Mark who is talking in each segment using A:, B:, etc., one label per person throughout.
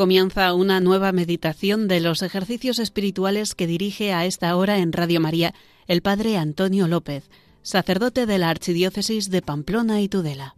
A: Comienza una nueva meditación de los ejercicios espirituales que dirige a esta hora en Radio María el Padre Antonio López, sacerdote de la Archidiócesis de Pamplona y Tudela.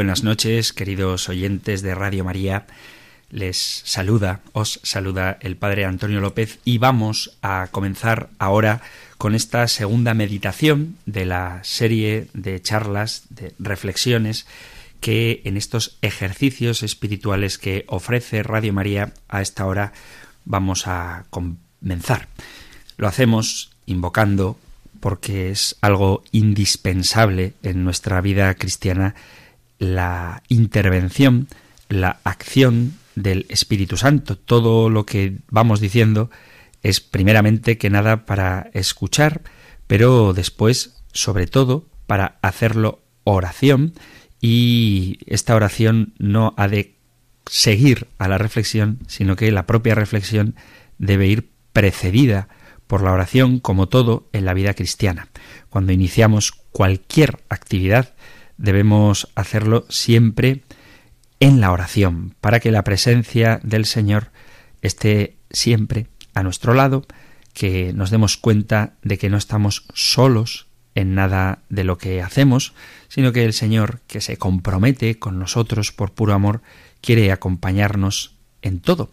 B: Buenas noches, queridos oyentes de Radio María. Les saluda, os saluda el Padre Antonio López y vamos a comenzar ahora con esta segunda meditación de la serie de charlas, de reflexiones que en estos ejercicios espirituales que ofrece Radio María a esta hora vamos a comenzar. Lo hacemos invocando porque es algo indispensable en nuestra vida cristiana la intervención, la acción del Espíritu Santo. Todo lo que vamos diciendo es primeramente que nada para escuchar, pero después, sobre todo, para hacerlo oración y esta oración no ha de seguir a la reflexión, sino que la propia reflexión debe ir precedida por la oración como todo en la vida cristiana. Cuando iniciamos cualquier actividad debemos hacerlo siempre en la oración, para que la presencia del Señor esté siempre a nuestro lado, que nos demos cuenta de que no estamos solos en nada de lo que hacemos, sino que el Señor, que se compromete con nosotros por puro amor, quiere acompañarnos en todo.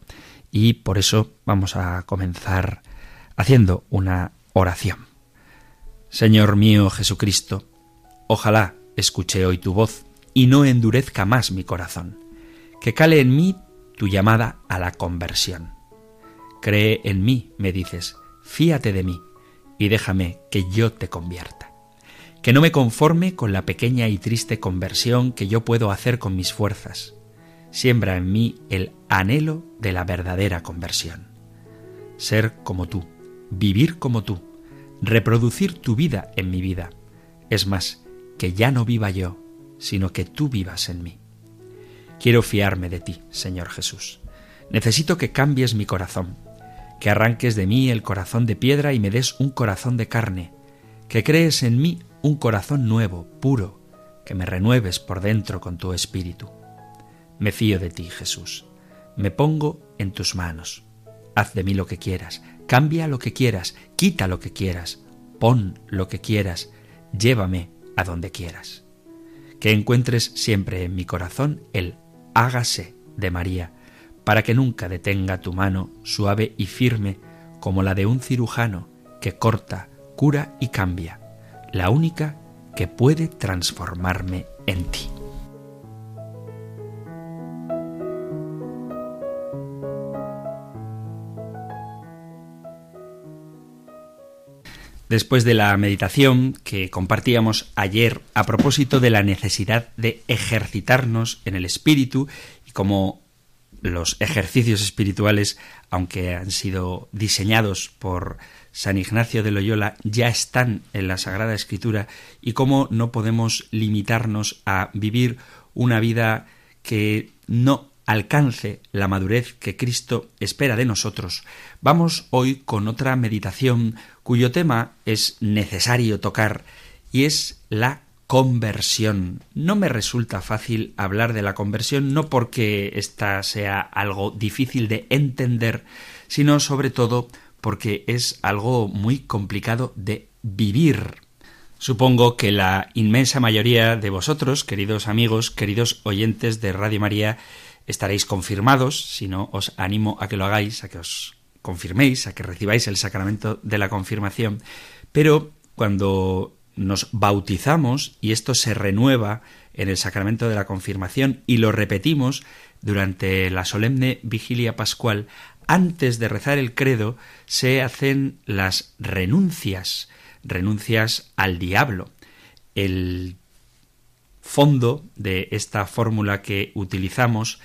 B: Y por eso vamos a comenzar haciendo una oración. Señor mío Jesucristo, ojalá escuche hoy tu voz y no endurezca más mi corazón, que cale en mí tu llamada a la conversión. Cree en mí, me dices, fíate de mí y déjame que yo te convierta. Que no me conforme con la pequeña y triste conversión que yo puedo hacer con mis fuerzas. Siembra en mí el anhelo de la verdadera conversión. Ser como tú, vivir como tú, reproducir tu vida en mi vida. Es más, que ya no viva yo, sino que tú vivas en mí. Quiero fiarme de ti, Señor Jesús. Necesito que cambies mi corazón, que arranques de mí el corazón de piedra y me des un corazón de carne, que crees en mí un corazón nuevo, puro, que me renueves por dentro con tu espíritu. Me fío de ti, Jesús. Me pongo en tus manos. Haz de mí lo que quieras, Cambia lo que quieras, quita lo que quieras, pon lo que quieras, llévame a donde quieras. Que encuentres siempre en mi corazón el hágase de María, para que nunca detenga tu mano suave y firme como la de un cirujano que corta, cura y cambia, la única que puede transformarme en ti. Después de la meditación que compartíamos ayer a propósito de la necesidad de ejercitarnos en el espíritu y como los ejercicios espirituales, aunque han sido diseñados por San Ignacio de Loyola, ya están en la Sagrada Escritura y cómo no podemos limitarnos a vivir una vida que no alcance la madurez que Cristo espera de nosotros, vamos hoy con otra meditación cuyo tema es necesario tocar y es la conversión. No me resulta fácil hablar de la conversión, no porque ésta sea algo difícil de entender, sino sobre todo porque es algo muy complicado de vivir. Supongo que la inmensa mayoría de vosotros, queridos amigos, queridos oyentes de Radio María, estaréis confirmados, si no os animo a que lo hagáis, a que os confirméis, a que recibáis el sacramento de la confirmación, pero cuando nos bautizamos y esto se renueva en el sacramento de la confirmación y lo repetimos durante la solemne vigilia pascual, antes de rezar el credo se hacen las renuncias, renuncias al diablo. El fondo de esta fórmula que utilizamos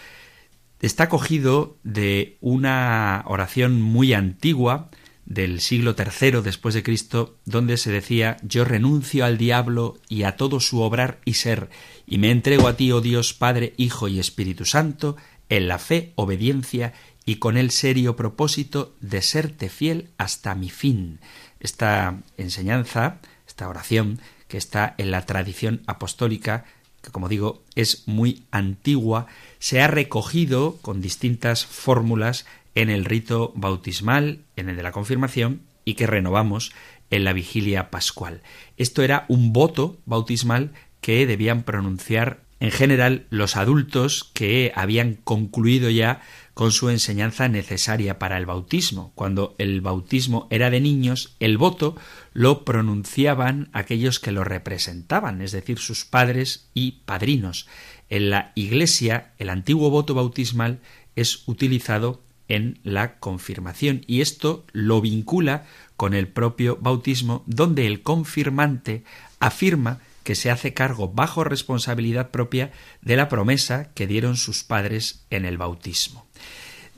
B: está cogido de una oración muy antigua del siglo III después de Cristo, donde se decía Yo renuncio al diablo y a todo su obrar y ser, y me entrego a ti, oh Dios, Padre, Hijo y Espíritu Santo, en la fe, obediencia y con el serio propósito de serte fiel hasta mi fin. Esta enseñanza, esta oración, que está en la tradición apostólica, que como digo es muy antigua, se ha recogido con distintas fórmulas en el rito bautismal, en el de la confirmación y que renovamos en la vigilia pascual. Esto era un voto bautismal que debían pronunciar en general los adultos que habían concluido ya con su enseñanza necesaria para el bautismo. Cuando el bautismo era de niños, el voto lo pronunciaban aquellos que lo representaban, es decir, sus padres y padrinos. En la Iglesia, el antiguo voto bautismal es utilizado en la confirmación y esto lo vincula con el propio bautismo donde el confirmante afirma que se hace cargo bajo responsabilidad propia de la promesa que dieron sus padres en el bautismo.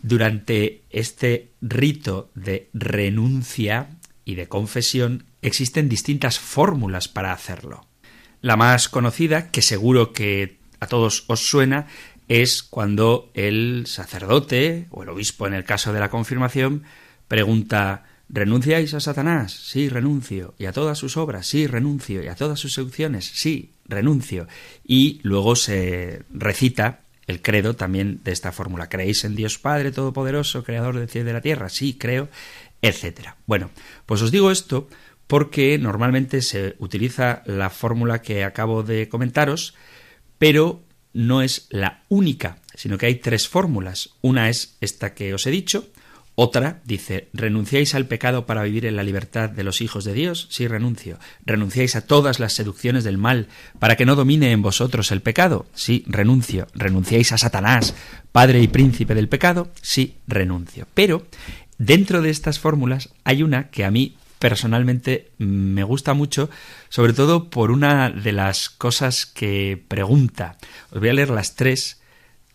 B: Durante este rito de renuncia y de confesión existen distintas fórmulas para hacerlo. La más conocida, que seguro que a todos os suena, es cuando el sacerdote o el obispo en el caso de la confirmación pregunta ¿Renunciáis a Satanás? Sí, renuncio. ¿Y a todas sus obras? Sí, renuncio. ¿Y a todas sus seducciones? Sí, renuncio. Y luego se recita el credo también de esta fórmula. ¿Creéis en Dios Padre Todopoderoso, Creador del cielo y de la tierra? Sí, creo, etcétera. Bueno, pues os digo esto porque normalmente se utiliza la fórmula que acabo de comentaros, pero no es la única, sino que hay tres fórmulas. Una es esta que os he dicho, otra dice, ¿renunciáis al pecado para vivir en la libertad de los hijos de Dios? Sí, renuncio. ¿Renunciáis a todas las seducciones del mal para que no domine en vosotros el pecado? Sí, renuncio. ¿Renunciáis a Satanás, padre y príncipe del pecado? Sí, renuncio. Pero dentro de estas fórmulas hay una que a mí personalmente me gusta mucho, sobre todo por una de las cosas que pregunta. Os voy a leer las tres,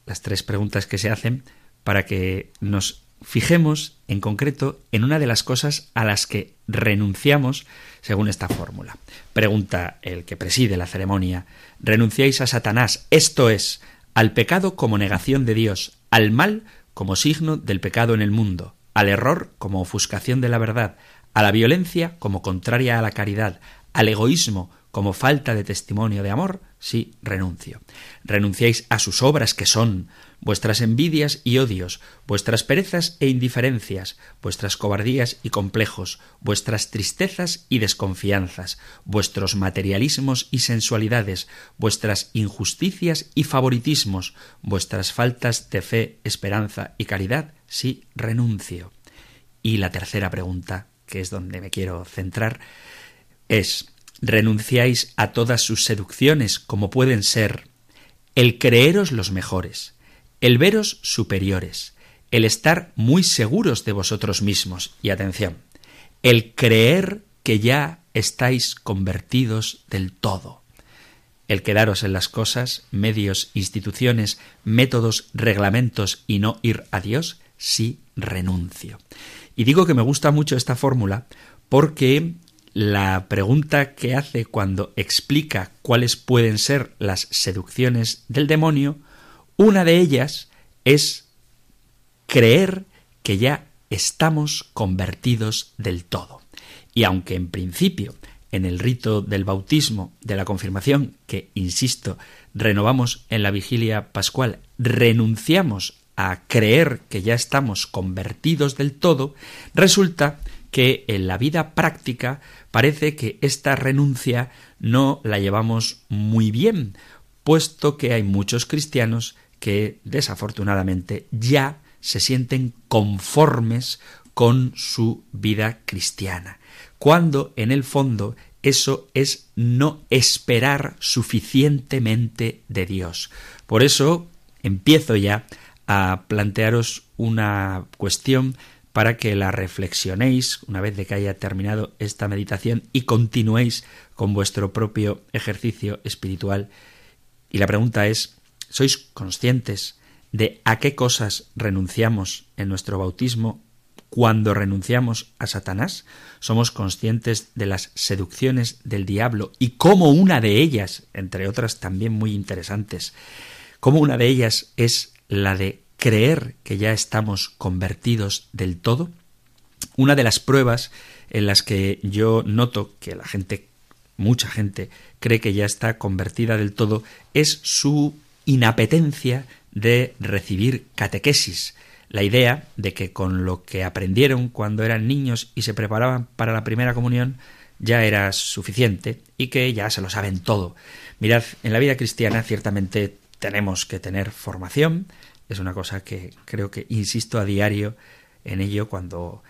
B: las tres preguntas que se hacen para que nos fijemos en concreto en una de las cosas a las que renunciamos según esta fórmula. Pregunta el que preside la ceremonia, ¿renunciáis a Satanás? Esto es, al pecado como negación de Dios, al mal como signo del pecado en el mundo, al error como ofuscación de la verdad, a la violencia como contraria a la caridad, al egoísmo como falta de testimonio de amor, sí, renuncio. Renunciáis a sus obras que son vuestras envidias y odios, vuestras perezas e indiferencias, vuestras cobardías y complejos, vuestras tristezas y desconfianzas, vuestros materialismos y sensualidades, vuestras injusticias y favoritismos, vuestras faltas de fe, esperanza y caridad, sí, renuncio. Y la tercera pregunta, que es donde me quiero centrar, es renunciáis a todas sus seducciones, como pueden ser el creeros los mejores, el veros superiores, el estar muy seguros de vosotros mismos, y atención, el creer que ya estáis convertidos del todo, el quedaros en las cosas, medios, instituciones, métodos, reglamentos y no ir a Dios, sí renuncio. Y digo que me gusta mucho esta fórmula porque la pregunta que hace cuando explica cuáles pueden ser las seducciones del demonio, una de ellas es creer que ya estamos convertidos del todo. Y aunque en principio en el rito del bautismo, de la confirmación, que, insisto, renovamos en la vigilia pascual, renunciamos a creer que ya estamos convertidos del todo, resulta que en la vida práctica parece que esta renuncia no la llevamos muy bien, puesto que hay muchos cristianos que desafortunadamente ya se sienten conformes con su vida cristiana, cuando en el fondo eso es no esperar suficientemente de Dios. Por eso empiezo ya a plantearos una cuestión para que la reflexionéis una vez de que haya terminado esta meditación y continuéis con vuestro propio ejercicio espiritual. Y la pregunta es, ¿sois conscientes de a qué cosas renunciamos en nuestro bautismo cuando renunciamos a Satanás? ¿Somos conscientes de las seducciones del diablo y cómo una de ellas, entre otras también muy interesantes, cómo una de ellas es la de creer que ya estamos convertidos del todo? Una de las pruebas en las que yo noto que la gente, mucha gente, cree que ya está convertida del todo es su inapetencia de recibir catequesis, la idea de que con lo que aprendieron cuando eran niños y se preparaban para la primera comunión ya era suficiente y que ya se lo saben todo. Mirad, en la vida cristiana ciertamente tenemos que tener formación, es una cosa que creo que insisto a diario en ello cuando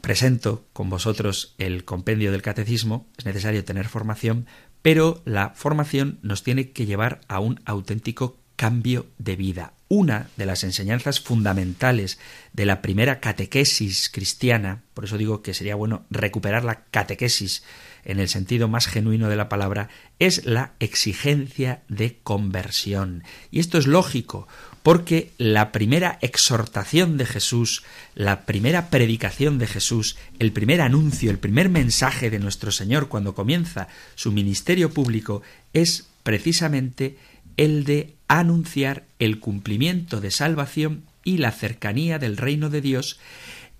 B: presento con vosotros el compendio del catecismo, es necesario tener formación, pero la formación nos tiene que llevar a un auténtico cambio de vida. Una de las enseñanzas fundamentales de la primera catequesis cristiana, por eso digo que sería bueno recuperar la catequesis en el sentido más genuino de la palabra, es la exigencia de conversión. Y esto es lógico, porque la primera exhortación de Jesús, la primera predicación de Jesús, el primer anuncio, el primer mensaje de nuestro Señor cuando comienza su ministerio público es precisamente el de anunciar el cumplimiento de salvación y la cercanía del reino de Dios,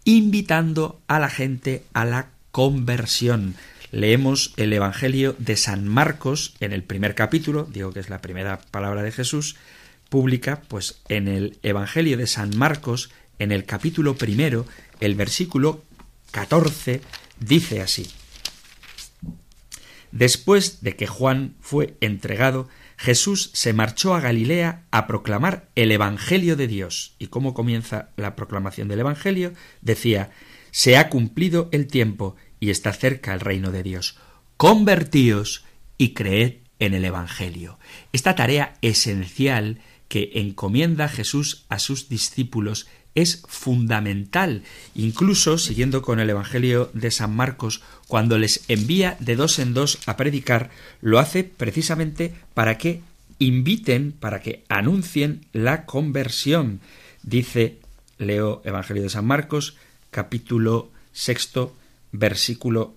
B: invitando a la gente a la conversión. Leemos el Evangelio de San Marcos en el primer capítulo, digo que es la primera palabra de Jesús, pues en el Evangelio de San Marcos, en el capítulo primero, el versículo 14, dice así. Después de que Juan fue entregado, Jesús se marchó a Galilea a proclamar el Evangelio de Dios. ¿Y cómo comienza la proclamación del Evangelio? Decía, se ha cumplido el tiempo y está cerca el reino de Dios. Convertíos y creed en el Evangelio. Esta tarea esencial que encomienda Jesús a sus discípulos es fundamental. Incluso, siguiendo con el Evangelio de San Marcos, cuando les envía de dos en dos a predicar, lo hace precisamente para que inviten, para que anuncien la conversión. Dice, leo Evangelio de San Marcos, capítulo sexto, versículo,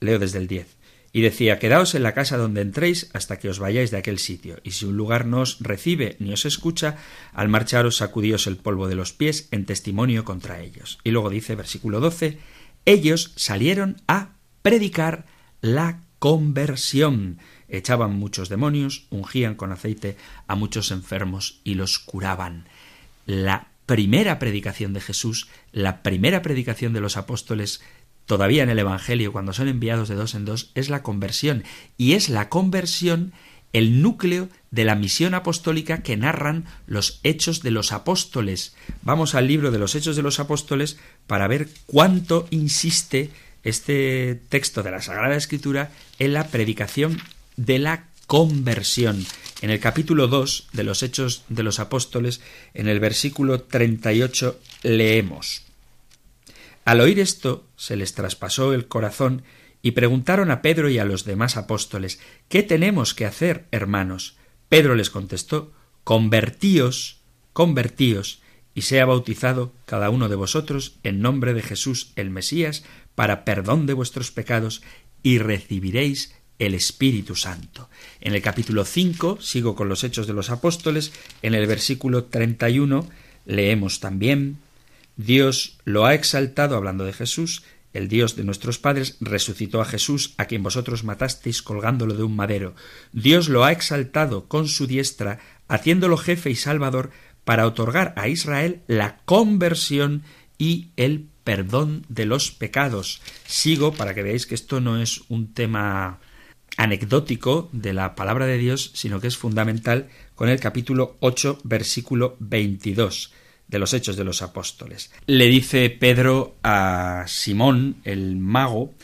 B: leo desde el 10 y decía Quedaos en la casa donde entréis hasta que os vayáis de aquel sitio, y si un lugar no os recibe ni os escucha, al marcharos sacudíos el polvo de los pies en testimonio contra ellos. Y luego dice, versículo 12, ellos salieron a predicar la conversión. Echaban muchos demonios, ungían con aceite a muchos enfermos y los curaban. La primera predicación de Jesús, la primera predicación de los apóstoles todavía en el Evangelio, cuando son enviados de dos en dos, es la conversión. Y es la conversión el núcleo de la misión apostólica que narran los hechos de los apóstoles. Vamos al libro de los hechos de los apóstoles para ver cuánto insiste este texto de la Sagrada Escritura en la predicación de la conversión. En el capítulo 2 de los Hechos de los Apóstoles, en el versículo 38, leemos al oír esto se les traspasó el corazón y preguntaron a Pedro y a los demás apóstoles ¿Qué tenemos que hacer, hermanos? Pedro les contestó Convertíos, convertíos, y sea bautizado cada uno de vosotros en nombre de Jesús el Mesías para perdón de vuestros pecados y recibiréis el Espíritu Santo. En el capítulo 5, sigo con los hechos de los apóstoles, en el versículo 31 leemos también Dios lo ha exaltado hablando de Jesús, el Dios de nuestros padres resucitó a Jesús, a quien vosotros matasteis colgándolo de un madero. Dios lo ha exaltado con su diestra, haciéndolo jefe y salvador, para otorgar a Israel la conversión y el perdón de los pecados. Sigo para que veáis que esto no es un tema anecdótico de la palabra de Dios, sino que es fundamental con el capítulo 8, versículo 22 de los Hechos de los Apóstoles. Le dice Pedro a Simón, el mago,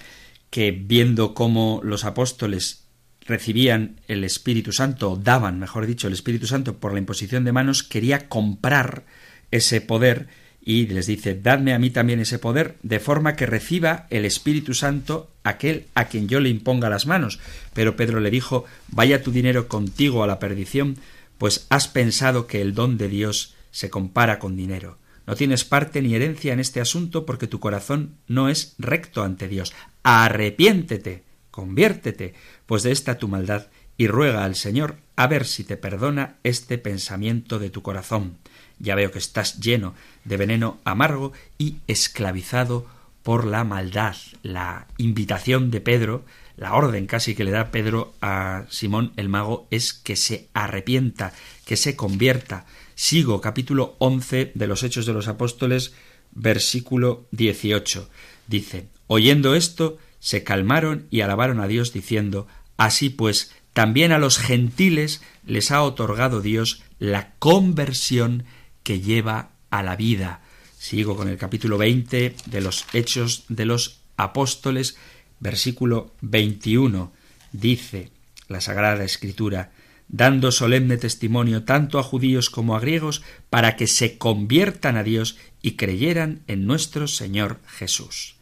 B: que viendo cómo los apóstoles recibían el Espíritu Santo, daban, mejor dicho, el Espíritu Santo por la imposición de manos, quería comprar ese poder y les dice, dadme a mí también ese poder, de forma que reciba el Espíritu Santo aquel a quien yo le imponga las manos. Pero Pedro le dijo, vaya tu dinero contigo a la perdición, pues has pensado que el don de Dios se compara con dinero. No tienes parte ni herencia en este asunto porque tu corazón no es recto ante Dios. Arrepiéntete, conviértete, pues de esta tu maldad, y ruega al Señor a ver si te perdona este pensamiento de tu corazón. Ya veo que estás lleno de veneno amargo y esclavizado por la maldad. La invitación de Pedro, la orden casi que le da Pedro a Simón el mago es que se arrepienta, que se convierta. Sigo capítulo 11 de los Hechos de los Apóstoles, versículo 18. Dice, oyendo esto, se calmaron y alabaron a Dios diciendo, Así pues, también a los gentiles les ha otorgado Dios la conversión que lleva a la vida. Sigo con el capítulo 20 de los Hechos de los Apóstoles, versículo 21. Dice la Sagrada Escritura, dando solemne testimonio tanto a judíos como a griegos, para que se conviertan a Dios y creyeran en nuestro Señor Jesús.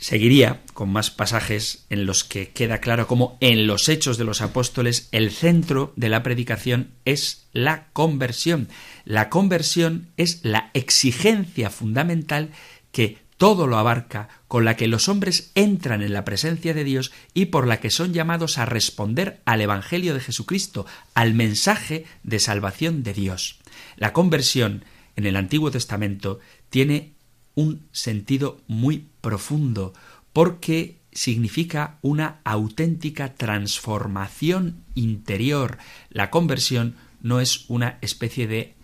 B: Seguiría con más pasajes en los que queda claro cómo en los hechos de los apóstoles el centro de la predicación es la conversión. La conversión es la exigencia fundamental que todo lo abarca, con la que los hombres entran en la presencia de Dios y por la que son llamados a responder al Evangelio de Jesucristo, al mensaje de salvación de Dios. La conversión en el Antiguo Testamento tiene un sentido muy profundo, porque significa una auténtica transformación interior. La conversión no es una especie de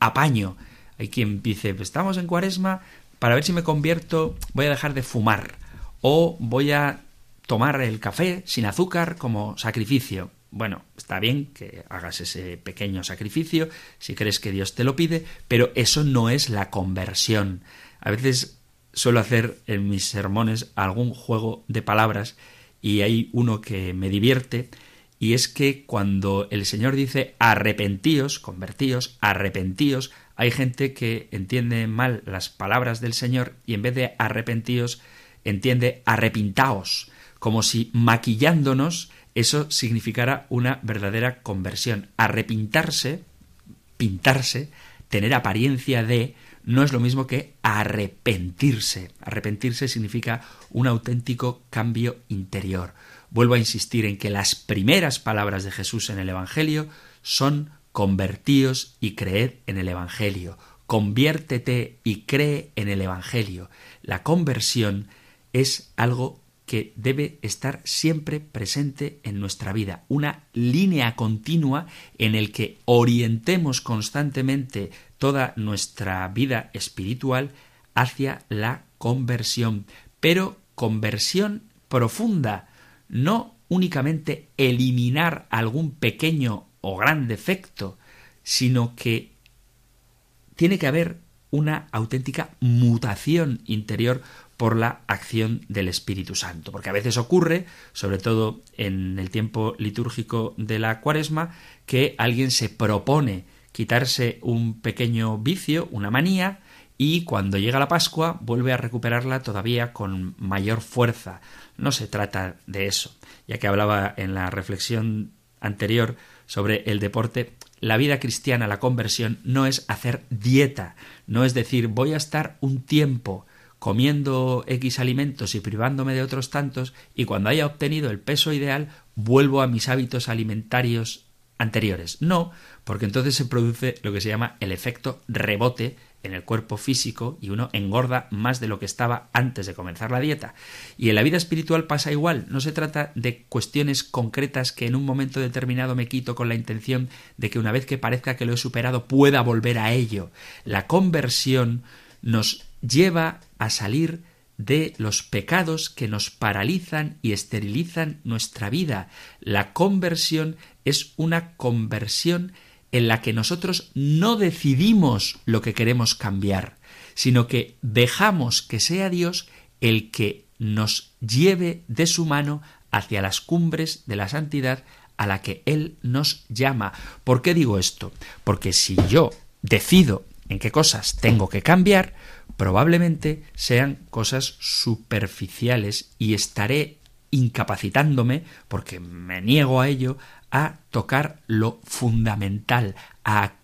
B: apaño. Hay quien dice, estamos en cuaresma, para ver si me convierto voy a dejar de fumar o voy a tomar el café sin azúcar como sacrificio. Bueno, está bien que hagas ese pequeño sacrificio si crees que Dios te lo pide, pero eso no es la conversión. A veces suelo hacer en mis sermones algún juego de palabras y hay uno que me divierte y es que cuando el Señor dice arrepentíos, convertíos, arrepentíos, hay gente que entiende mal las palabras del Señor y en vez de arrepentíos entiende arrepintaos, como si maquillándonos eso significara una verdadera conversión. Arrepintarse, pintarse, tener apariencia de, no es lo mismo que arrepentirse. Arrepentirse significa un auténtico cambio interior. Vuelvo a insistir en que las primeras palabras de Jesús en el Evangelio son convertíos y creed en el Evangelio. Conviértete y cree en el Evangelio. La conversión es algo que debe estar siempre presente en nuestra vida, una línea continua en el que orientemos constantemente toda nuestra vida espiritual hacia la conversión, pero conversión profunda, no únicamente eliminar algún pequeño o gran defecto, sino que tiene que haber una auténtica mutación interior por la acción del Espíritu Santo. Porque a veces ocurre, sobre todo en el tiempo litúrgico de la cuaresma, que alguien se propone quitarse un pequeño vicio, una manía, y cuando llega la Pascua vuelve a recuperarla todavía con mayor fuerza. No se trata de eso. Ya que hablaba en la reflexión anterior sobre el deporte, la vida cristiana, la conversión, no es hacer dieta, no es decir voy a estar un tiempo comiendo X alimentos y privándome de otros tantos, y cuando haya obtenido el peso ideal, vuelvo a mis hábitos alimentarios anteriores. No, porque entonces se produce lo que se llama el efecto rebote en el cuerpo físico y uno engorda más de lo que estaba antes de comenzar la dieta. Y en la vida espiritual pasa igual, no se trata de cuestiones concretas que en un momento determinado me quito con la intención de que una vez que parezca que lo he superado pueda volver a ello. La conversión nos lleva a salir de los pecados que nos paralizan y esterilizan nuestra vida. La conversión es una conversión en la que nosotros no decidimos lo que queremos cambiar, sino que dejamos que sea Dios el que nos lleve de su mano hacia las cumbres de la santidad a la que Él nos llama. ¿Por qué digo esto? Porque si yo decido en qué cosas tengo que cambiar, probablemente sean cosas superficiales y estaré incapacitándome, porque me niego a ello, a tocar lo fundamental, a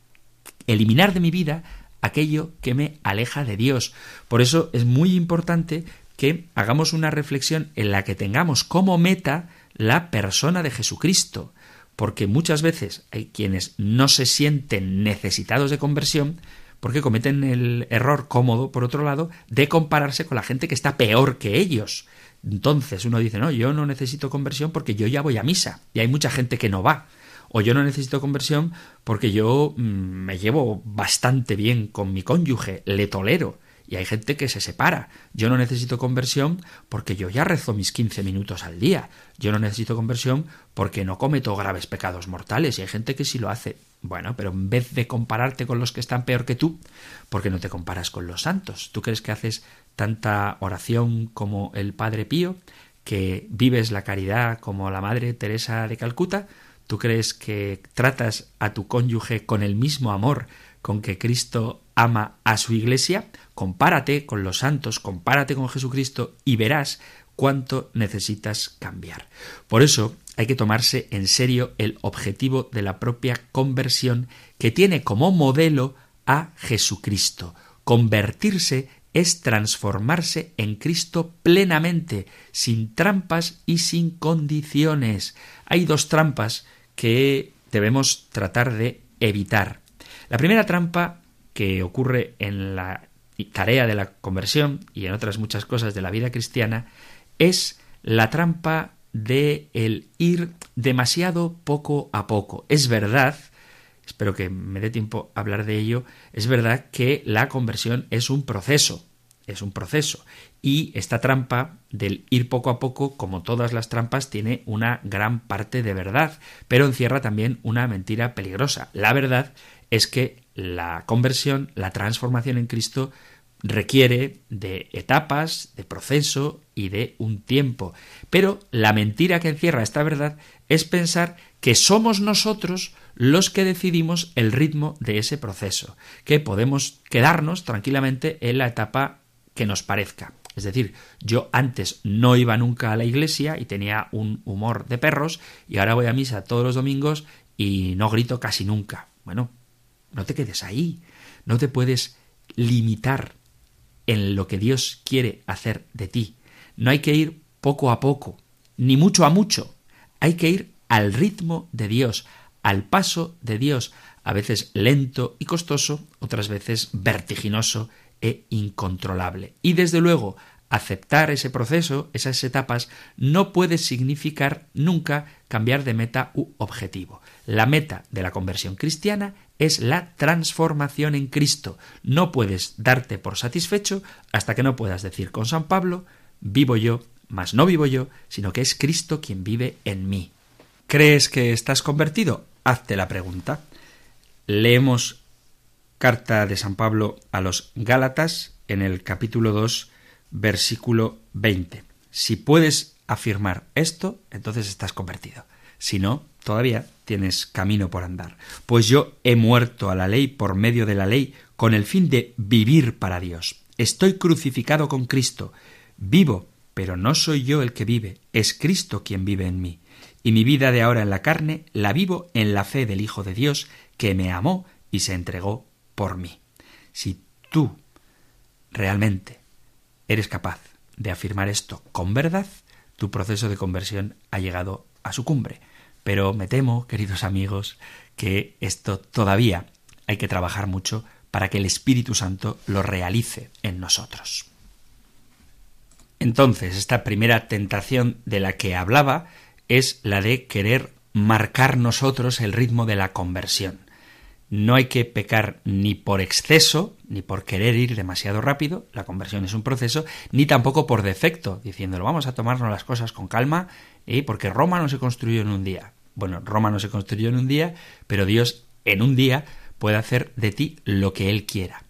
B: eliminar de mi vida aquello que me aleja de Dios. Por eso es muy importante que hagamos una reflexión en la que tengamos como meta la persona de Jesucristo, porque muchas veces hay quienes no se sienten necesitados de conversión porque cometen el error cómodo, por otro lado, de compararse con la gente que está peor que ellos. Entonces uno dice, no, yo no necesito conversión porque yo ya voy a misa y hay mucha gente que no va. O yo no necesito conversión porque yo mm, me llevo bastante bien con mi cónyuge, le tolero y hay gente que se separa. Yo no necesito conversión porque yo ya rezo mis 15 minutos al día. Yo no necesito conversión porque no cometo graves pecados mortales. Y hay gente que sí lo hace. Bueno, pero en vez de compararte con los que están peor que tú, ¿por qué no te comparas con los santos? ¿Tú crees que haces tanta oración como el Padre Pío? ¿Que vives la caridad como la Madre Teresa de Calcuta? ¿Tú crees que tratas a tu cónyuge con el mismo amor con que Cristo ama a su iglesia, compárate con los santos, compárate con Jesucristo y verás cuánto necesitas cambiar. Por eso hay que tomarse en serio el objetivo de la propia conversión que tiene como modelo a Jesucristo. Convertirse es transformarse en Cristo plenamente, sin trampas y sin condiciones. Hay dos trampas que debemos tratar de evitar. La primera trampa que ocurre en la tarea de la conversión y en otras muchas cosas de la vida cristiana es la trampa de el ir demasiado poco a poco. Es verdad, espero que me dé tiempo a hablar de ello, es verdad que la conversión es un proceso, es un proceso. Y esta trampa del ir poco a poco, como todas las trampas, tiene una gran parte de verdad, pero encierra también una mentira peligrosa. La verdad es que la conversión, la transformación en Cristo, requiere de etapas, de proceso y de un tiempo. Pero la mentira que encierra esta verdad es pensar que somos nosotros los que decidimos el ritmo de ese proceso, que podemos quedarnos tranquilamente en la etapa que nos parezca. Es decir, yo antes no iba nunca a la iglesia y tenía un humor de perros y ahora voy a misa todos los domingos y no grito casi nunca. Bueno, no te quedes ahí. No te puedes limitar en lo que Dios quiere hacer de ti. No hay que ir poco a poco, ni mucho a mucho. Hay que ir al ritmo de Dios, al paso de Dios, a veces lento y costoso, otras veces vertiginoso e incontrolable. Y desde luego, aceptar ese proceso, esas etapas, no puede significar nunca cambiar de meta u objetivo. La meta de la conversión cristiana es la transformación en Cristo. No puedes darte por satisfecho hasta que no puedas decir con San Pablo, vivo yo, mas no vivo yo, sino que es Cristo quien vive en mí. ¿Crees que estás convertido? Hazte la pregunta. Leemos carta de San Pablo a los Gálatas en el capítulo 2 versículo 20. Si puedes afirmar esto, entonces estás convertido. Si no, todavía tienes camino por andar. Pues yo he muerto a la ley por medio de la ley con el fin de vivir para Dios. Estoy crucificado con Cristo. Vivo, pero no soy yo el que vive, es Cristo quien vive en mí. Y mi vida de ahora en la carne la vivo en la fe del Hijo de Dios, que me amó y se entregó por mí. Si tú realmente eres capaz de afirmar esto con verdad, tu proceso de conversión ha llegado a su cumbre. Pero me temo, queridos amigos, que esto todavía hay que trabajar mucho para que el Espíritu Santo lo realice en nosotros. Entonces, esta primera tentación de la que hablaba es la de querer marcar nosotros el ritmo de la conversión. no hay que pecar ni por exceso, ni por querer ir demasiado rápido, la conversión es un proceso, ni tampoco por defecto, diciéndolo, vamos a tomarnos las cosas con calma, ¿eh? porque Roma no se construyó en un día. Bueno, Roma no se construyó en un día, pero Dios en un día puede hacer de ti lo que Él quiera.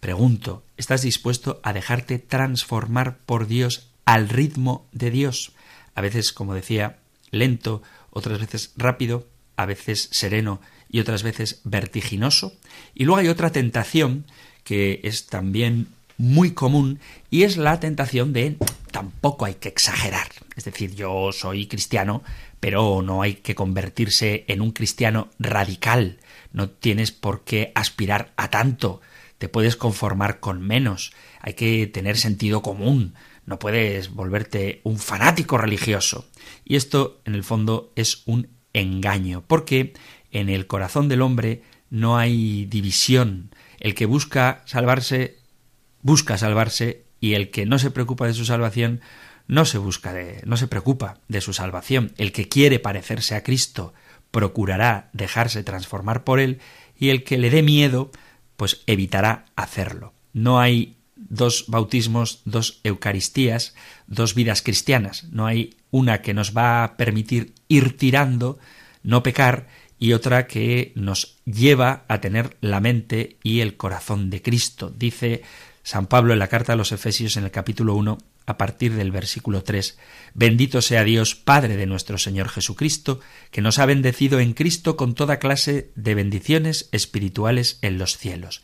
B: Pregunto, ¿estás dispuesto a dejarte transformar por Dios al ritmo de Dios? A veces, como decía, lento, otras veces rápido, a veces sereno y otras veces vertiginoso. Y luego hay otra tentación que es también muy común y es la tentación de tampoco hay que exagerar. Es decir, yo soy cristiano, pero no hay que convertirse en un cristiano radical. No tienes por qué aspirar a tanto. Te puedes conformar con menos. Hay que tener sentido común. No puedes volverte un fanático religioso. Y esto, en el fondo, es un engaño, porque en el corazón del hombre no hay división. El que busca salvarse, busca salvarse, y el que no se preocupa de su salvación, no se busca de, no se preocupa de su salvación. El que quiere parecerse a Cristo procurará dejarse transformar por él, y el que le dé miedo, pues evitará hacerlo. No hay dos bautismos, dos Eucaristías, dos vidas cristianas. No hay una que nos va a permitir ir tirando, no pecar, y otra que nos lleva a tener la mente y el corazón de Cristo. Dice San Pablo en la carta a los Efesios en el capítulo 1, a partir del versículo 3, Bendito sea Dios, Padre de nuestro Señor Jesucristo, que nos ha bendecido en Cristo con toda clase de bendiciones espirituales en los cielos.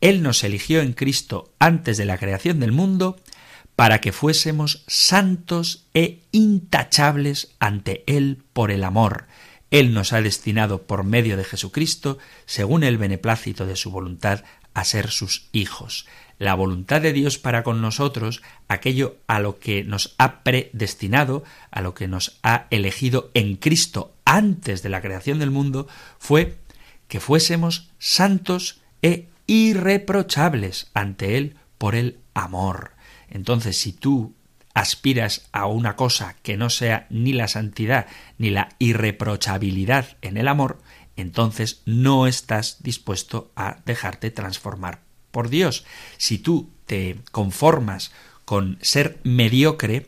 B: Él nos eligió en Cristo antes de la creación del mundo, para que fuésemos santos e intachables ante Él por el amor, él nos ha destinado por medio de Jesucristo, según el beneplácito de su voluntad, a ser sus hijos. La voluntad de Dios para con nosotros, aquello a lo que nos ha predestinado, a lo que nos ha elegido en Cristo antes de la creación del mundo, fue que fuésemos santos e irreprochables ante Él por el amor. Entonces, si tú aspiras a una cosa que no sea ni la santidad ni la irreprochabilidad en el amor, entonces no estás dispuesto a dejarte transformar por Dios. Si tú te conformas con ser mediocre,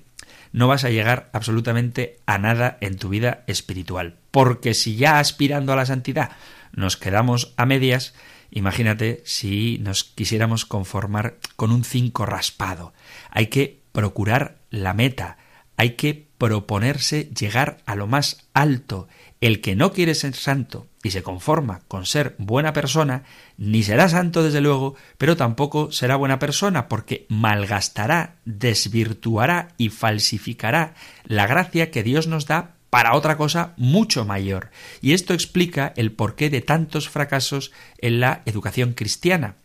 B: no vas a llegar absolutamente a nada en tu vida espiritual. Porque si ya aspirando a la santidad nos quedamos a medias, imagínate si nos quisiéramos conformar con un cinco raspado. Hay que procurar la meta, hay que proponerse llegar a lo más alto. El que no quiere ser santo y se conforma con ser buena persona, ni será santo desde luego, pero tampoco será buena persona, porque malgastará, desvirtuará y falsificará la gracia que Dios nos da para otra cosa mucho mayor. Y esto explica el porqué de tantos fracasos en la educación cristiana.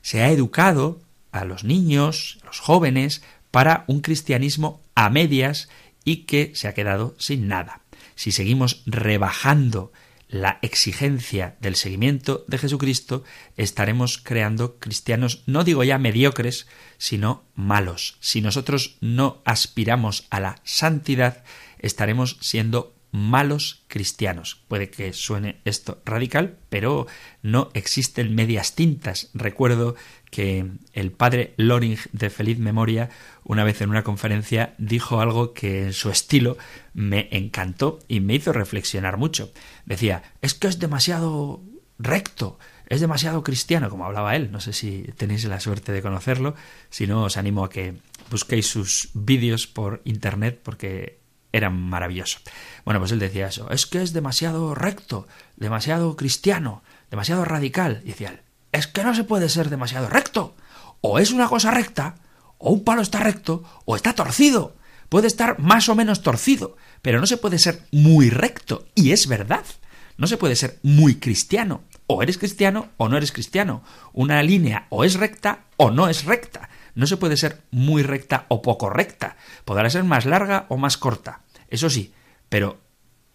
B: Se ha educado a los niños, a los jóvenes, para un cristianismo a medias y que se ha quedado sin nada. Si seguimos rebajando la exigencia del seguimiento de Jesucristo, estaremos creando cristianos, no digo ya mediocres, sino malos. Si nosotros no aspiramos a la santidad, estaremos siendo malos cristianos. Puede que suene esto radical, pero no existen medias tintas. Recuerdo que el padre Loring de feliz memoria una vez en una conferencia dijo algo que en su estilo me encantó y me hizo reflexionar mucho. Decía, es que es demasiado recto, es demasiado cristiano, como hablaba él. No sé si tenéis la suerte de conocerlo, si no os animo a que busquéis sus vídeos por internet porque eran maravillosos. Bueno, pues él decía eso, es que es demasiado recto, demasiado cristiano, demasiado radical. Y decía es que no se puede ser demasiado recto. O es una cosa recta, o un palo está recto, o está torcido. Puede estar más o menos torcido, pero no se puede ser muy recto. Y es verdad. No se puede ser muy cristiano. O eres cristiano o no eres cristiano. Una línea o es recta o no es recta. No se puede ser muy recta o poco recta. Podrá ser más larga o más corta. Eso sí, pero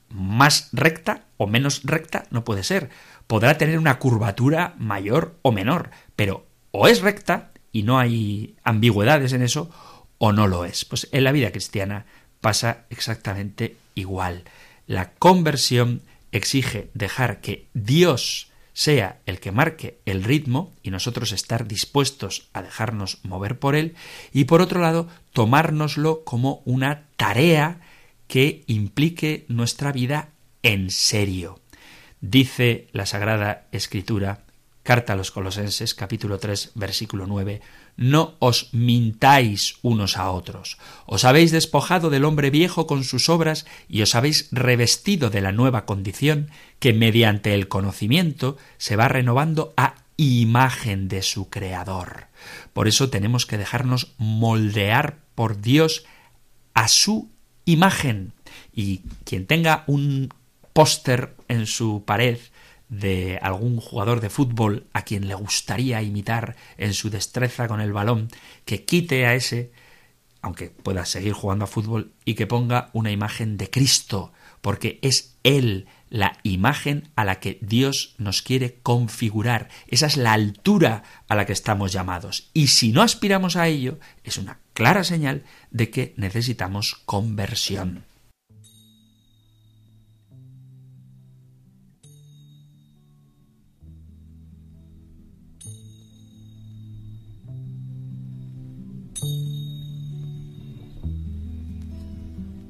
B: más recta o menos recta no puede ser podrá tener una curvatura mayor o menor, pero o es recta y no hay ambigüedades en eso, o no lo es. Pues en la vida cristiana pasa exactamente igual. La conversión exige dejar que Dios sea el que marque el ritmo y nosotros estar dispuestos a dejarnos mover por él, y por otro lado, tomárnoslo como una tarea que implique nuestra vida en serio. Dice la Sagrada Escritura, Carta a los Colosenses, capítulo 3, versículo 9, No os mintáis unos a otros. Os habéis despojado del hombre viejo con sus obras y os habéis revestido de la nueva condición que mediante el conocimiento se va renovando a imagen de su Creador. Por eso tenemos que dejarnos moldear por Dios a su imagen. Y quien tenga un póster en su pared de algún jugador de fútbol a quien le gustaría imitar en su destreza con el balón, que quite a ese, aunque pueda seguir jugando a fútbol, y que ponga una imagen de Cristo, porque es Él la imagen a la que Dios nos quiere configurar. Esa es la altura a la que estamos llamados. Y si no aspiramos a ello, es una clara señal de que necesitamos conversión.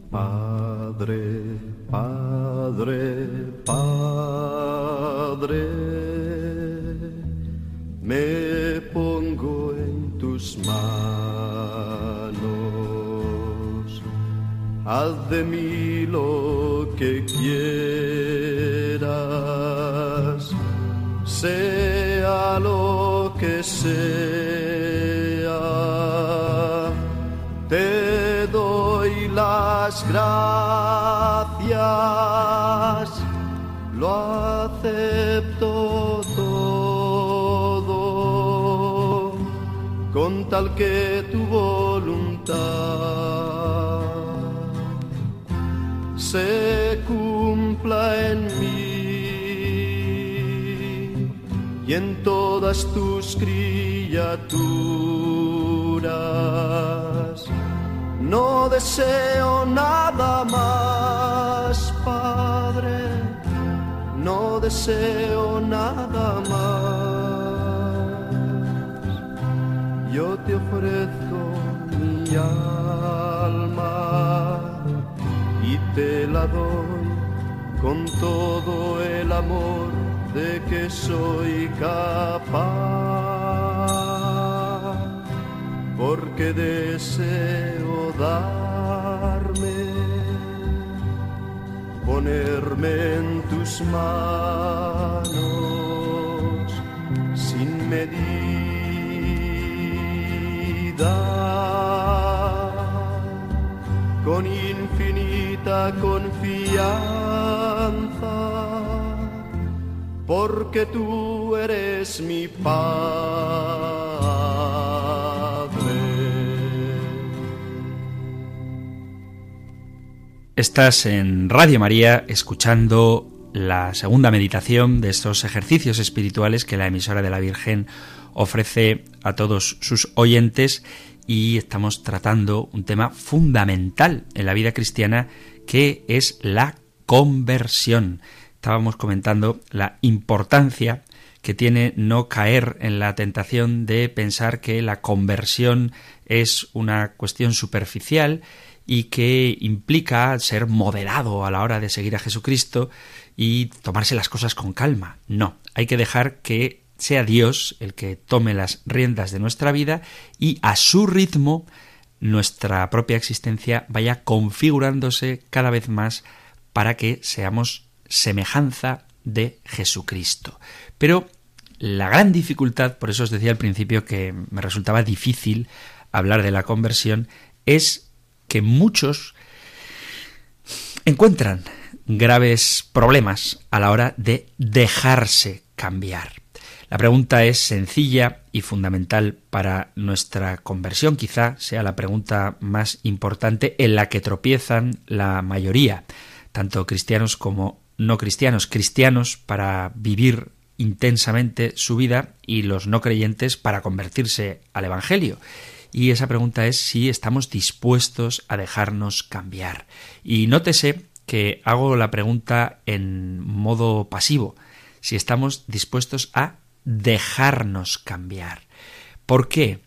C: Padre, Padre, De mí lo que quieras, sea lo que sea. Te doy las gracias, lo acepto todo, con tal que tu voluntad se cumpla en mí y en todas tus criaturas. No deseo nada más, Padre, no deseo nada más. Yo te ofrezco te la doy con todo el amor de que soy capaz, porque deseo darme, ponerme en tus manos sin medida, con confianza porque tú eres mi Padre.
B: Estás en Radio María escuchando la segunda meditación de estos ejercicios espirituales que la emisora de la Virgen ofrece a todos sus oyentes y estamos tratando un tema fundamental en la vida cristiana que es la conversión estábamos comentando la importancia que tiene no caer en la tentación de pensar que la conversión es una cuestión superficial y que implica ser moderado a la hora de seguir a Jesucristo y tomarse las cosas con calma. No, hay que dejar que sea Dios el que tome las riendas de nuestra vida y a su ritmo nuestra propia existencia vaya configurándose cada vez más para que seamos semejanza de Jesucristo. Pero la gran dificultad, por eso os decía al principio que me resultaba difícil hablar de la conversión, es que muchos encuentran graves problemas a la hora de dejarse cambiar. La pregunta es sencilla y fundamental para nuestra conversión, quizá sea la pregunta más importante en la que tropiezan la mayoría, tanto cristianos como no cristianos, cristianos para vivir intensamente su vida y los no creyentes para convertirse al Evangelio. Y esa pregunta es si estamos dispuestos a dejarnos cambiar. Y nótese que hago la pregunta en modo pasivo. si estamos dispuestos a dejarnos cambiar. ¿Por qué?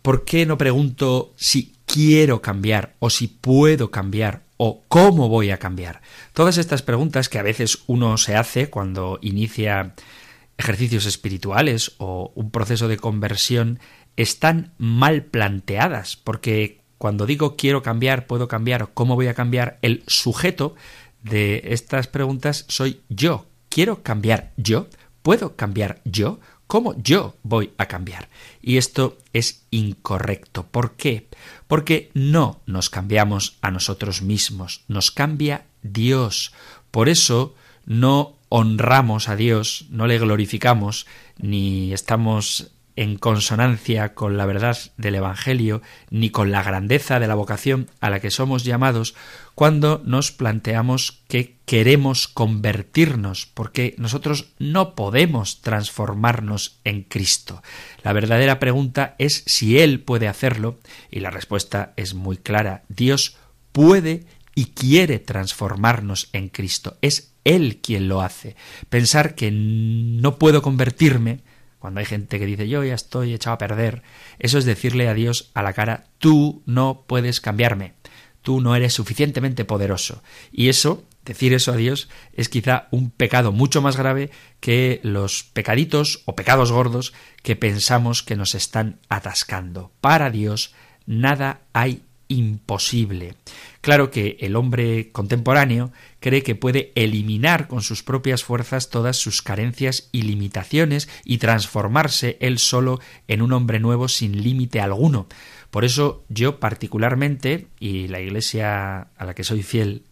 B: ¿Por qué no pregunto si quiero cambiar o si puedo cambiar o cómo voy a cambiar? Todas estas preguntas que a veces uno se hace cuando inicia ejercicios espirituales o un proceso de conversión están mal planteadas, porque cuando digo quiero cambiar, puedo cambiar o cómo voy a cambiar, el sujeto de estas preguntas soy yo. ¿Quiero cambiar yo? ¿Puedo cambiar yo? ¿Cómo yo voy a cambiar? Y esto es incorrecto. ¿Por qué? Porque no nos cambiamos a nosotros mismos, nos cambia Dios. Por eso no honramos a Dios, no le glorificamos, ni estamos en consonancia con la verdad del Evangelio, ni con la grandeza de la vocación a la que somos llamados, cuando nos planteamos que queremos convertirnos, porque nosotros no podemos transformarnos en Cristo. La verdadera pregunta es si Él puede hacerlo, y la respuesta es muy clara. Dios puede y quiere transformarnos en Cristo. Es Él quien lo hace. Pensar que no puedo convertirme, cuando hay gente que dice yo ya estoy echado a perder, eso es decirle a Dios a la cara, tú no puedes cambiarme, tú no eres suficientemente poderoso. Y eso, decir eso a Dios, es quizá un pecado mucho más grave que los pecaditos o pecados gordos que pensamos que nos están atascando. Para Dios nada hay imposible. Claro que el hombre contemporáneo cree que puede eliminar con sus propias fuerzas todas sus carencias y limitaciones y transformarse él solo en un hombre nuevo sin límite alguno. Por eso yo particularmente, y la Iglesia a la que soy fiel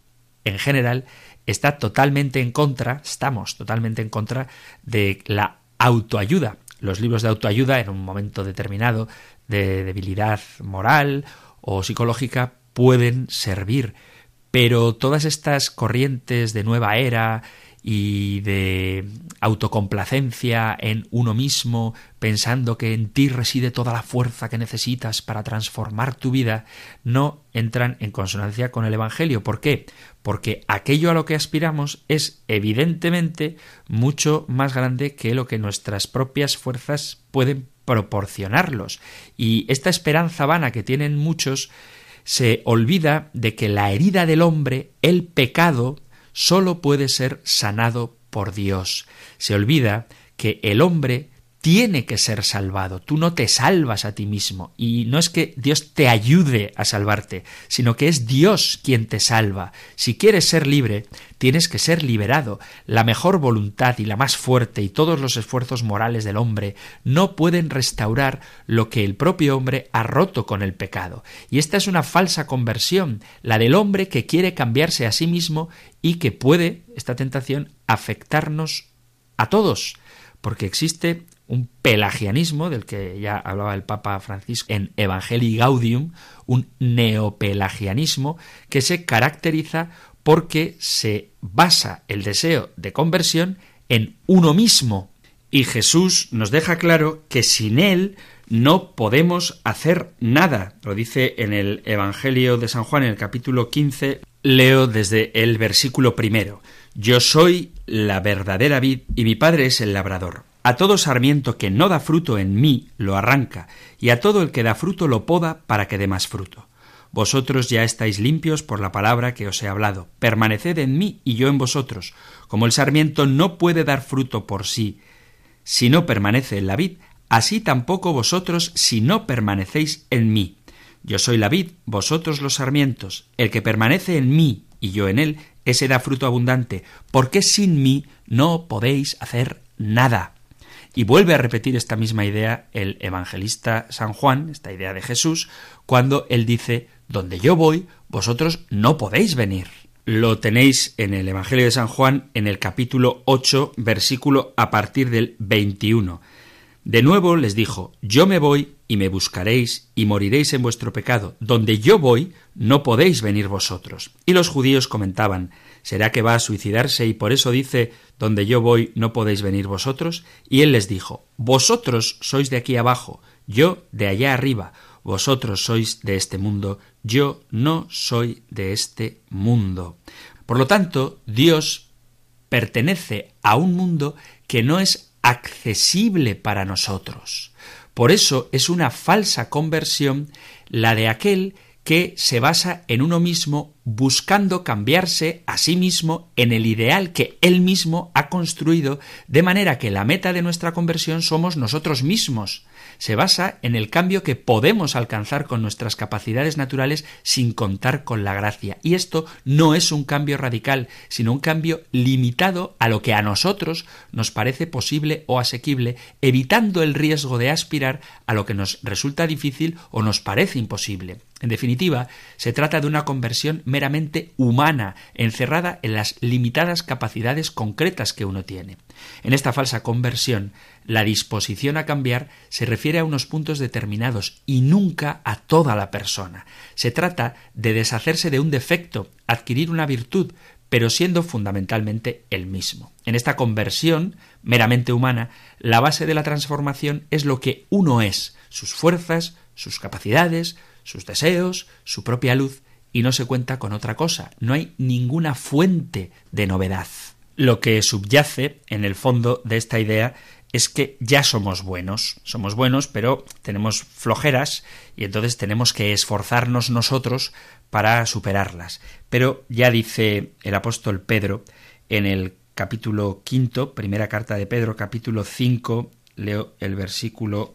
B: en general, está totalmente en contra, estamos totalmente en contra de la autoayuda. Los libros de autoayuda en un momento determinado de debilidad moral o psicológica pueden servir, pero todas estas corrientes de nueva era y de autocomplacencia en uno mismo, pensando que en ti reside toda la fuerza que necesitas para transformar tu vida, no entran en consonancia con el Evangelio. ¿Por qué? Porque aquello a lo que aspiramos es evidentemente mucho más grande que lo que nuestras propias fuerzas pueden proporcionarlos. Y esta esperanza vana que tienen muchos se olvida de que la herida del hombre, el pecado, sólo puede ser sanado por Dios. Se olvida que el hombre tiene que ser salvado. Tú no te salvas a ti mismo. Y no es que Dios te ayude a salvarte, sino que es Dios quien te salva. Si quieres ser libre, tienes que ser liberado. La mejor voluntad y la más fuerte y todos los esfuerzos morales del hombre no pueden restaurar lo que el propio hombre ha roto con el pecado. Y esta es una falsa conversión, la del hombre que quiere cambiarse a sí mismo y que puede, esta tentación, afectarnos a todos porque existe un pelagianismo del que ya hablaba el Papa Francisco en Evangelii Gaudium, un neopelagianismo que se caracteriza porque se basa el deseo de conversión en uno mismo. Y Jesús nos deja claro que sin él no podemos hacer nada. Lo dice en el Evangelio de San Juan, en el capítulo 15, leo desde el versículo primero. Yo soy la verdadera vid y mi padre es el labrador. A todo sarmiento que no da fruto en mí lo arranca, y a todo el que da fruto lo poda para que dé más fruto. Vosotros ya estáis limpios por la palabra que os he hablado. Permaneced en mí y yo en vosotros. Como el sarmiento no puede dar fruto por sí si no permanece en la vid, así tampoco vosotros si no permanecéis en mí. Yo soy la vid, vosotros los sarmientos. El que permanece en mí y yo en él, ese da fruto abundante, porque sin mí no podéis hacer nada. Y vuelve a repetir esta misma idea el evangelista San Juan, esta idea de Jesús, cuando él dice, donde yo voy, vosotros no podéis venir. Lo tenéis en el Evangelio de San Juan, en el capítulo 8, versículo a partir del 21. De nuevo les dijo, Yo me voy y me buscaréis y moriréis en vuestro pecado. Donde yo voy, no podéis venir vosotros. Y los judíos comentaban, ¿será que va a suicidarse y por eso dice, Donde yo voy, no podéis venir vosotros? Y él les dijo, Vosotros sois de aquí abajo, yo de allá arriba, vosotros sois de este mundo, yo no soy de este mundo. Por lo tanto, Dios pertenece a un mundo que no es accesible para nosotros. Por eso es una falsa conversión la de aquel que se basa en uno mismo buscando cambiarse a sí mismo en el ideal que él mismo ha construido, de manera que la meta de nuestra conversión somos nosotros mismos. Se basa en el cambio que podemos alcanzar con nuestras capacidades naturales sin contar con la gracia. Y esto no es un cambio radical, sino un cambio limitado a lo que a nosotros nos parece posible o asequible, evitando el riesgo de aspirar a lo que nos resulta difícil o nos parece imposible. En definitiva, se trata de una conversión meramente humana, encerrada en las limitadas capacidades concretas que uno tiene. En esta falsa conversión, la disposición a cambiar se refiere a unos puntos determinados y nunca a toda la persona. Se trata de deshacerse de un defecto, adquirir una virtud, pero siendo fundamentalmente el mismo. En esta conversión meramente humana, la base de la transformación es lo que uno es, sus fuerzas, sus capacidades, sus deseos, su propia luz, y no se cuenta con otra cosa, no hay ninguna fuente de novedad. Lo que subyace en el fondo de esta idea es que ya somos buenos, somos buenos, pero tenemos flojeras y entonces tenemos que esforzarnos nosotros para superarlas. Pero ya dice el apóstol Pedro en el capítulo quinto, primera carta de Pedro, capítulo cinco, leo el versículo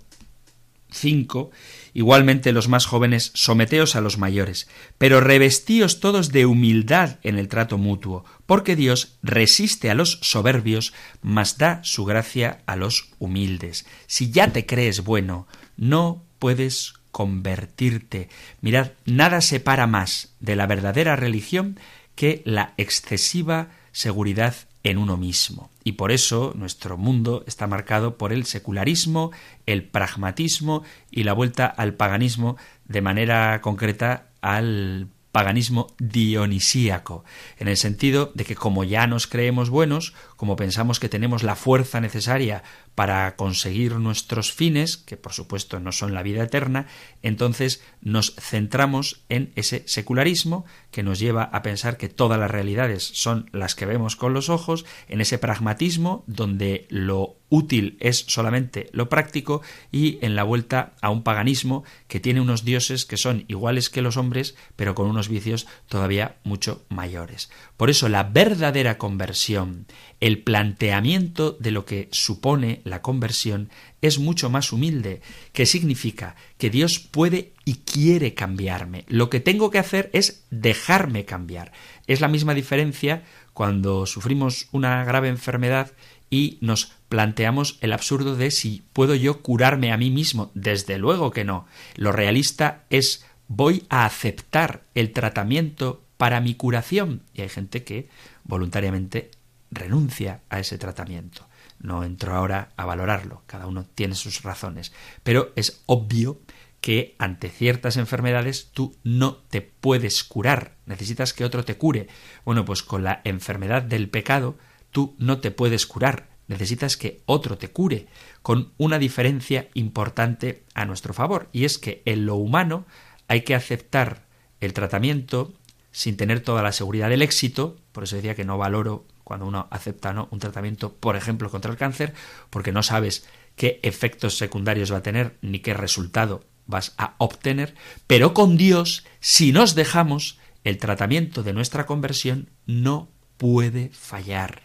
B: 5. Igualmente los más jóvenes, someteos a los mayores, pero revestíos todos de humildad en el trato mutuo, porque Dios resiste a los soberbios, mas da su gracia a los humildes. Si ya te crees bueno, no puedes convertirte. Mirad, nada separa más de la verdadera religión que la excesiva seguridad en uno mismo. Y por eso nuestro mundo está marcado por el secularismo, el pragmatismo y la vuelta al paganismo, de manera concreta al paganismo dionisíaco, en el sentido de que como ya nos creemos buenos, como pensamos que tenemos la fuerza necesaria para conseguir nuestros fines, que por supuesto no son la vida eterna, entonces nos centramos en ese secularismo que nos lleva a pensar que todas las realidades son las que vemos con los ojos, en ese pragmatismo donde lo útil es solamente lo práctico y en la vuelta a un paganismo que tiene unos dioses que son iguales que los hombres, pero con unos vicios todavía mucho mayores. Por eso la verdadera conversión, el planteamiento de lo que supone la conversión es mucho más humilde, que significa que Dios puede y quiere cambiarme. Lo que tengo que hacer es dejarme cambiar. Es la misma diferencia cuando sufrimos una grave enfermedad y nos planteamos el absurdo de si puedo yo curarme a mí mismo. Desde luego que no. Lo realista es voy a aceptar el tratamiento para mi curación. Y hay gente que voluntariamente renuncia a ese tratamiento. No entro ahora a valorarlo, cada uno tiene sus razones, pero es obvio que ante ciertas enfermedades tú no te puedes curar, necesitas que otro te cure. Bueno, pues con la enfermedad del pecado tú no te puedes curar, necesitas que otro te cure, con una diferencia importante a nuestro favor, y es que en lo humano hay que aceptar el tratamiento sin tener toda la seguridad del éxito, por eso decía que no valoro cuando uno acepta ¿no? un tratamiento, por ejemplo, contra el cáncer, porque no sabes qué efectos secundarios va a tener ni qué resultado vas a obtener, pero con Dios, si nos dejamos, el tratamiento de nuestra conversión no puede fallar.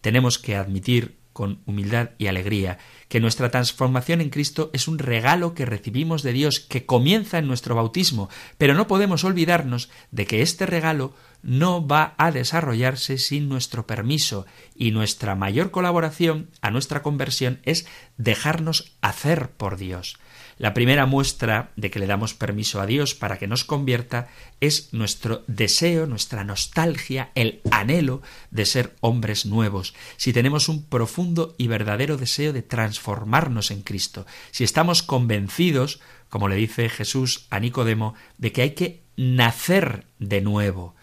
B: Tenemos que admitir con humildad y alegría que nuestra transformación en Cristo es un regalo que recibimos de Dios que comienza en nuestro bautismo, pero no podemos olvidarnos de que este regalo no va a desarrollarse sin nuestro permiso y nuestra mayor colaboración a nuestra conversión es dejarnos hacer por Dios. La primera muestra de que le damos permiso a Dios para que nos convierta es nuestro deseo, nuestra nostalgia, el anhelo de ser hombres nuevos. Si tenemos un profundo y verdadero deseo de transformarnos en Cristo, si estamos convencidos, como le dice Jesús a Nicodemo, de que hay que nacer de nuevo,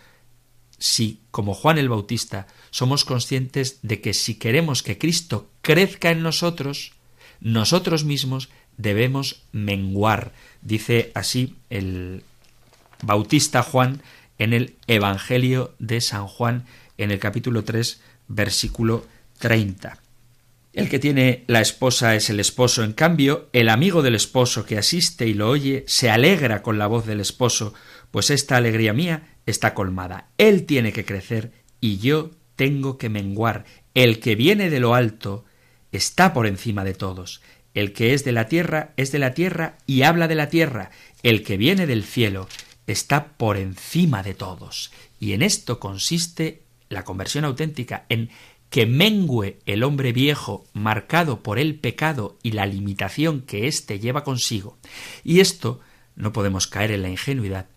B: si, como Juan el Bautista, somos conscientes de que si queremos que Cristo crezca en nosotros, nosotros mismos debemos menguar. Dice así el Bautista Juan en el Evangelio de San Juan en el capítulo 3 versículo 30. El que tiene la esposa es el esposo, en cambio, el amigo del esposo que asiste y lo oye se alegra con la voz del esposo, pues esta alegría mía está colmada. Él tiene que crecer y yo tengo que menguar. El que viene de lo alto está por encima de todos. El que es de la tierra es de la tierra y habla de la tierra. El que viene del cielo está por encima de todos. Y en esto consiste la conversión auténtica, en que mengue el hombre viejo marcado por el pecado y la limitación que éste lleva consigo. Y esto no podemos caer en la ingenuidad.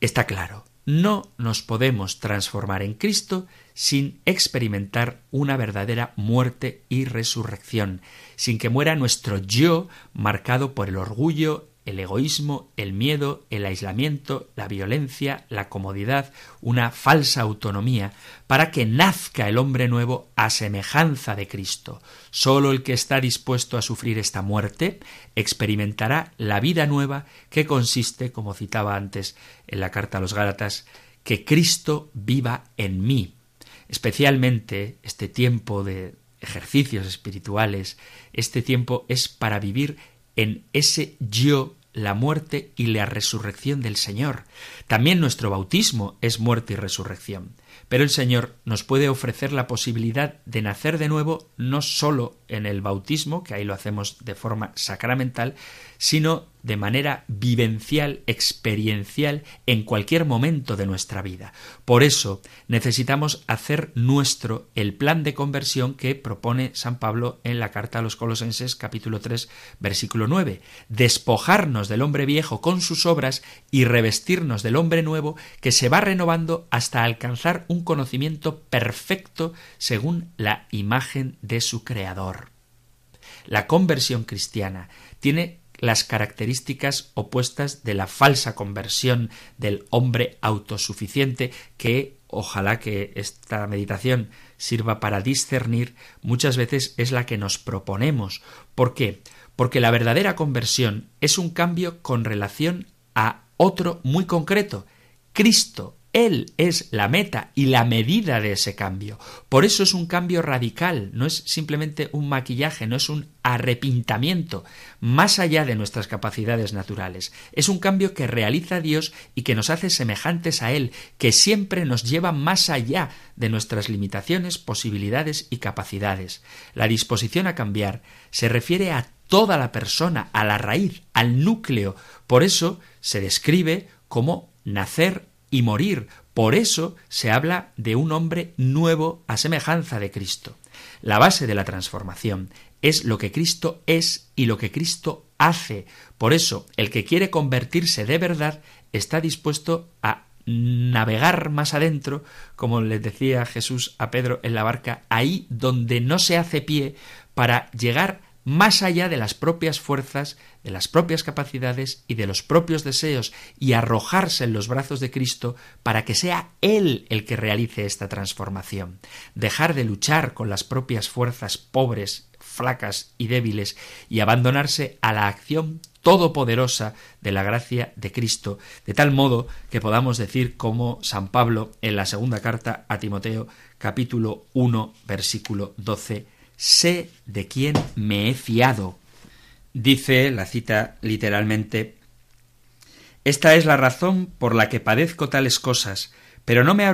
B: Está claro, no nos podemos transformar en Cristo sin experimentar una verdadera muerte y resurrección, sin que muera nuestro yo marcado por el orgullo, el egoísmo, el miedo, el aislamiento, la violencia, la comodidad, una falsa autonomía, para que nazca el hombre nuevo a semejanza de Cristo. Solo el que está dispuesto a sufrir esta muerte experimentará la vida nueva que consiste, como citaba antes en la carta a los Gálatas, que Cristo viva en mí. Especialmente este tiempo de ejercicios espirituales, este tiempo es para vivir en ese yo la muerte y la resurrección del Señor. También nuestro bautismo es muerte y resurrección. Pero el Señor nos puede ofrecer la posibilidad de nacer de nuevo no sólo en el bautismo, que ahí lo hacemos de forma sacramental, sino de manera vivencial, experiencial, en cualquier momento de nuestra vida. Por eso necesitamos hacer nuestro el plan de conversión que propone San Pablo en la carta a los Colosenses capítulo 3 versículo 9. Despojarnos del hombre viejo con sus obras y revestirnos del hombre nuevo que se va renovando hasta alcanzar un conocimiento perfecto según la imagen de su Creador. La conversión cristiana tiene las características opuestas de la falsa conversión del hombre autosuficiente que ojalá que esta meditación sirva para discernir, muchas veces es la que nos proponemos. ¿Por qué? Porque la verdadera conversión es un cambio con relación a otro muy concreto. Cristo él es la meta y la medida de ese cambio. Por eso es un cambio radical, no es simplemente un maquillaje, no es un arrepintamiento, más allá de nuestras capacidades naturales. Es un cambio que realiza Dios y que nos hace semejantes a Él, que siempre nos lleva más allá de nuestras limitaciones, posibilidades y capacidades. La disposición a cambiar se refiere a toda la persona, a la raíz, al núcleo. Por eso se describe como nacer y morir. Por eso se habla de un hombre nuevo a semejanza de Cristo. La base de la transformación es lo que Cristo es y lo que Cristo hace. Por eso, el que quiere convertirse de verdad está dispuesto a navegar más adentro, como le decía Jesús a Pedro en la barca, ahí donde no se hace pie, para llegar más allá de las propias fuerzas, de las propias capacidades y de los propios deseos, y arrojarse en los brazos de Cristo para que sea Él el que realice esta transformación. Dejar de luchar con las propias fuerzas pobres, flacas y débiles, y abandonarse a la acción todopoderosa de la gracia de Cristo, de tal modo que podamos decir como San Pablo en la segunda carta a Timoteo capítulo 1 versículo 12 sé de quién me he fiado. Dice la cita literalmente Esta es la razón por la que padezco tales cosas, pero no me,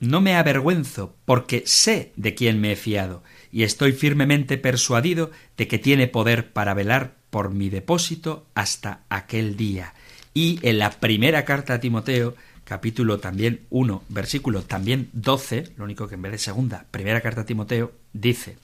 B: no me avergüenzo, porque sé de quién me he fiado, y estoy firmemente persuadido de que tiene poder para velar por mi depósito hasta aquel día. Y en la primera carta a Timoteo, capítulo también 1, versículo también 12, lo único que en vez de segunda, primera carta a Timoteo, dice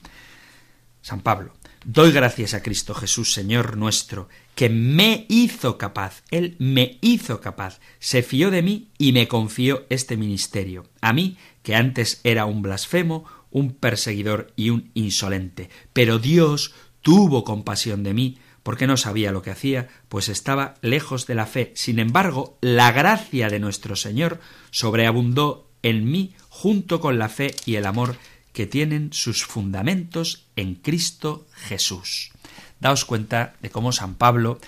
B: San Pablo, doy gracias a Cristo Jesús, Señor nuestro, que me hizo capaz, Él me hizo capaz, se fió de mí y me confió este ministerio, a mí, que antes era un blasfemo, un perseguidor y un insolente. Pero Dios tuvo compasión de mí, porque no sabía lo que hacía, pues estaba lejos de la fe. Sin embargo, la gracia de nuestro Señor sobreabundó en mí junto con la fe y el amor que tienen sus fundamentos en Cristo Jesús. Daos cuenta de cómo San Pablo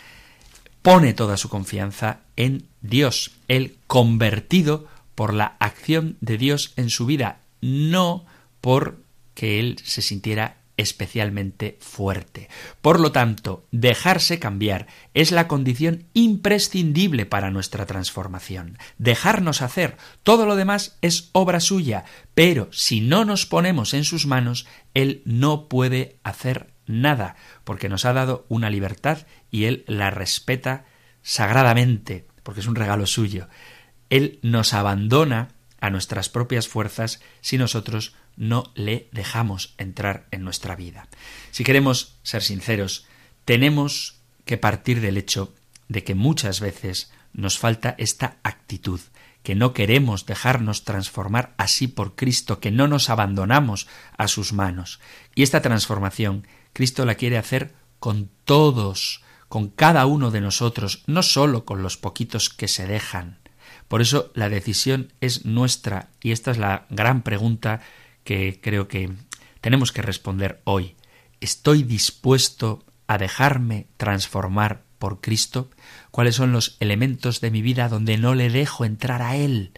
B: pone toda su confianza en Dios, el convertido por la acción de Dios en su vida, no por que él se sintiera especialmente fuerte. Por lo tanto, dejarse cambiar es la condición imprescindible para nuestra transformación. Dejarnos hacer, todo lo demás es obra suya, pero si no nos ponemos en sus manos, Él no puede hacer nada, porque nos ha dado una libertad y Él la respeta sagradamente, porque es un regalo suyo. Él nos abandona a nuestras propias fuerzas si nosotros no le dejamos entrar en nuestra vida. Si queremos ser sinceros, tenemos que partir del hecho de que muchas veces nos falta esta actitud, que no queremos dejarnos transformar así por Cristo, que no nos abandonamos a sus manos. Y esta transformación Cristo la quiere hacer con todos, con cada uno de nosotros, no sólo con los poquitos que se dejan. Por eso la decisión es nuestra y esta es la gran pregunta que creo que tenemos que responder hoy. ¿Estoy dispuesto a dejarme transformar por Cristo? ¿Cuáles son los elementos de mi vida donde no le dejo entrar a Él?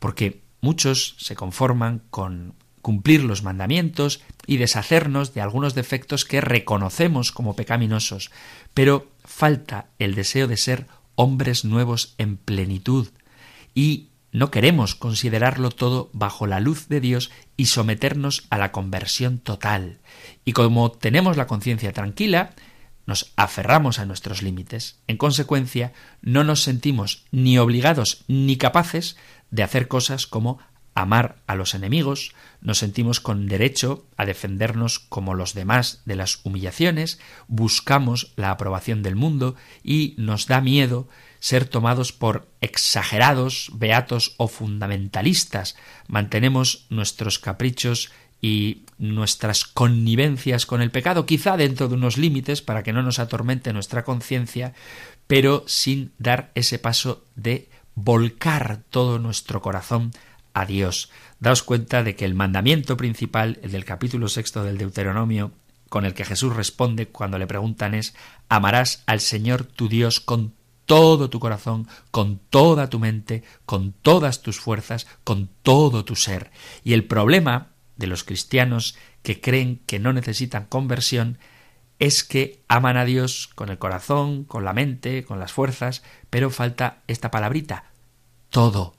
B: Porque muchos se conforman con cumplir los mandamientos y deshacernos de algunos defectos que reconocemos como pecaminosos, pero falta el deseo de ser hombres nuevos en plenitud y no queremos considerarlo todo bajo la luz de Dios y someternos a la conversión total. Y como tenemos la conciencia tranquila, nos aferramos a nuestros límites. En consecuencia, no nos sentimos ni obligados ni capaces de hacer cosas como amar a los enemigos, nos sentimos con derecho a defendernos como los demás de las humillaciones, buscamos la aprobación del mundo y nos da miedo ser tomados por exagerados, beatos o fundamentalistas. Mantenemos nuestros caprichos y nuestras connivencias con el pecado, quizá dentro de unos límites para que no nos atormente nuestra conciencia, pero sin dar ese paso de volcar todo nuestro corazón a Dios. Daos cuenta de que el mandamiento principal, el del capítulo sexto del Deuteronomio, con el que Jesús responde cuando le preguntan es amarás al Señor tu Dios con todo tu corazón, con toda tu mente, con todas tus fuerzas, con todo tu ser. Y el problema de los cristianos que creen que no necesitan conversión es que aman a Dios con el corazón, con la mente, con las fuerzas, pero falta esta palabrita, todo.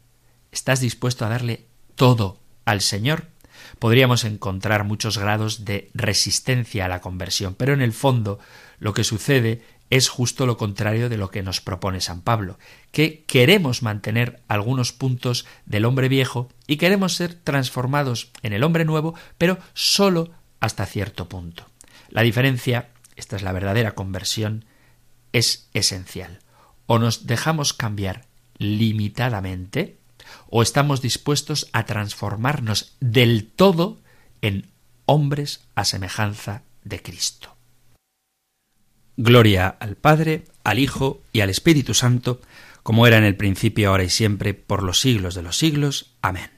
B: ¿Estás dispuesto a darle todo al Señor? Podríamos encontrar muchos grados de resistencia a la conversión, pero en el fondo lo que sucede es justo lo contrario de lo que nos propone San Pablo, que queremos mantener algunos puntos del hombre viejo y queremos ser transformados en el hombre nuevo, pero sólo hasta cierto punto. La diferencia, esta es la verdadera conversión, es esencial. O nos dejamos cambiar limitadamente, o estamos dispuestos a transformarnos del todo en hombres a semejanza de Cristo. Gloria al Padre, al Hijo y al Espíritu Santo, como era en el principio, ahora y siempre, por los siglos de los siglos. Amén.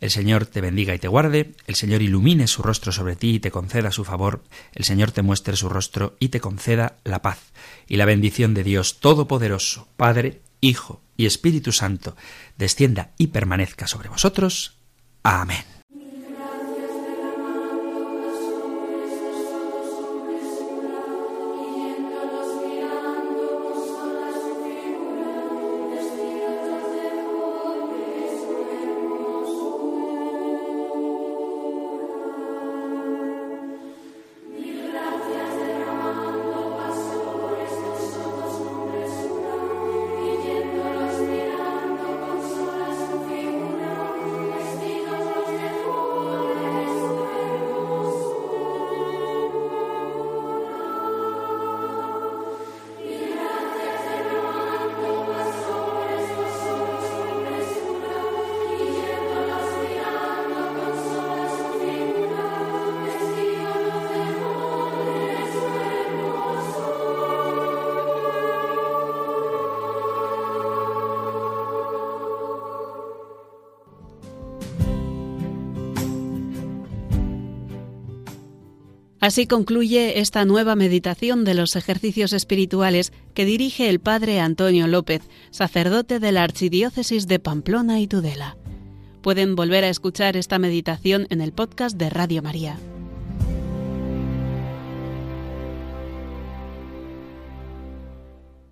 B: El Señor te bendiga y te guarde, el Señor ilumine su rostro sobre ti y te conceda su favor, el Señor te muestre su rostro y te conceda la paz. Y la bendición de Dios Todopoderoso, Padre, Hijo y Espíritu Santo, descienda y permanezca sobre vosotros. Amén.
A: Así concluye esta nueva meditación de los ejercicios espirituales que dirige el padre Antonio López, sacerdote de la Archidiócesis de Pamplona y Tudela. Pueden volver a escuchar esta meditación en el podcast de Radio María.